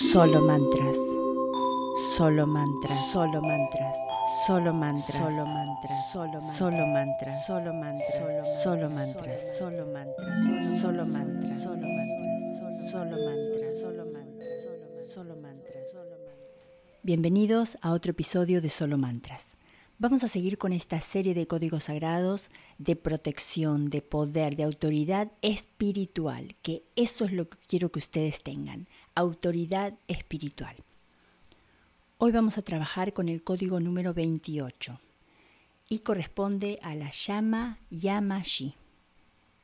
Solo mantras. Solo mantras. Solo mantras. Solo mantras. Solo mantras. Solo solo mantras. Solo mantras. Solo mantras. Solo mantras. Solo mantras. Solo mantras. Solo mantras. Solo mantras. Solo mantras. Bienvenidos a otro episodio de Solo Mantras. Vamos a seguir con esta serie de códigos sagrados de protección, de poder, de autoridad espiritual, que eso es lo que quiero que ustedes tengan, autoridad espiritual. Hoy vamos a trabajar con el código número 28 y corresponde a la llama Yamashi.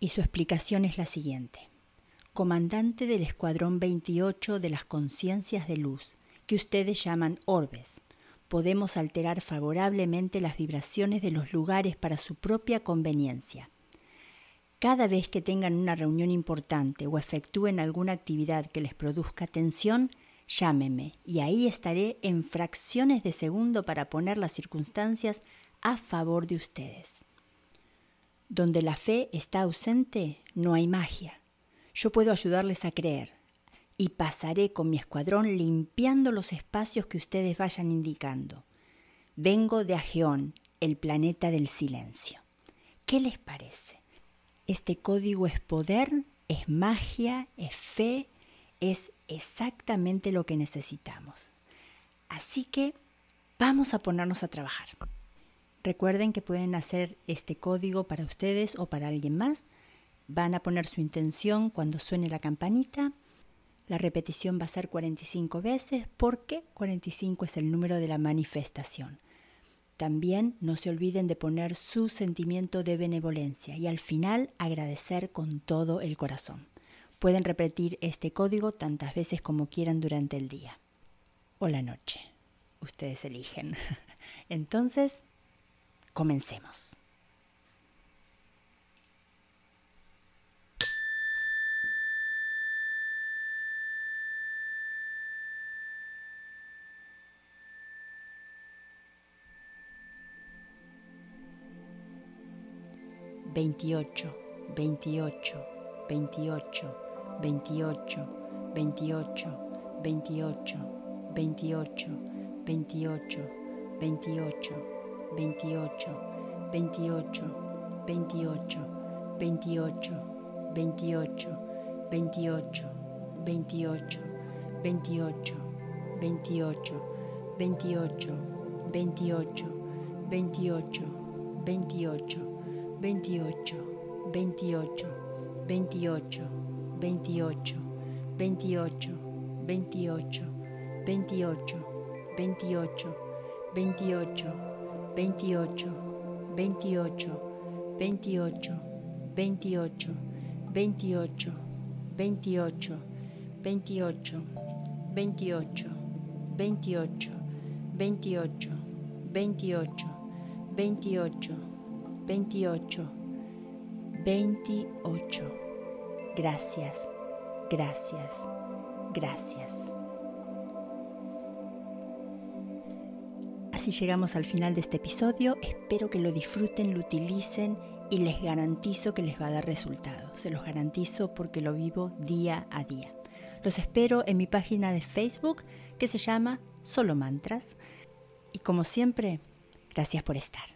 Y su explicación es la siguiente. Comandante del Escuadrón 28 de las Conciencias de Luz, que ustedes llaman orbes podemos alterar favorablemente las vibraciones de los lugares para su propia conveniencia. Cada vez que tengan una reunión importante o efectúen alguna actividad que les produzca tensión, llámenme y ahí estaré en fracciones de segundo para poner las circunstancias a favor de ustedes. Donde la fe está ausente, no hay magia. Yo puedo ayudarles a creer, y pasaré con mi escuadrón limpiando los espacios que ustedes vayan indicando. Vengo de Ageón, el planeta del silencio. ¿Qué les parece? Este código es poder, es magia, es fe, es exactamente lo que necesitamos. Así que vamos a ponernos a trabajar. Recuerden que pueden hacer este código para ustedes o para alguien más. Van a poner su intención cuando suene la campanita la repetición va a ser 45 veces porque 45 es el número de la manifestación. También no se olviden de poner su sentimiento de benevolencia y al final agradecer con todo el corazón. Pueden repetir este código tantas veces como quieran durante el día o la noche. Ustedes eligen. Entonces, comencemos. 28, 28, 28, 28, 28, 28, 28, 28, 28, 28, 28, 28, 28, 28, 28, 28, 28, 28, 28, 28, 28, 28, 28, 28, 28, 28, 28, 28, 28, 28, 28, 28, 28, 28, 28, 28, 28, 28, 28, 28, 28, 28, 28, 28, 28. Gracias, gracias, gracias. Así llegamos al final de este episodio. Espero que lo disfruten, lo utilicen y les garantizo que les va a dar resultados. Se los garantizo porque lo vivo día a día. Los espero en mi página de Facebook que se llama Solo Mantras. Y como siempre, gracias por estar.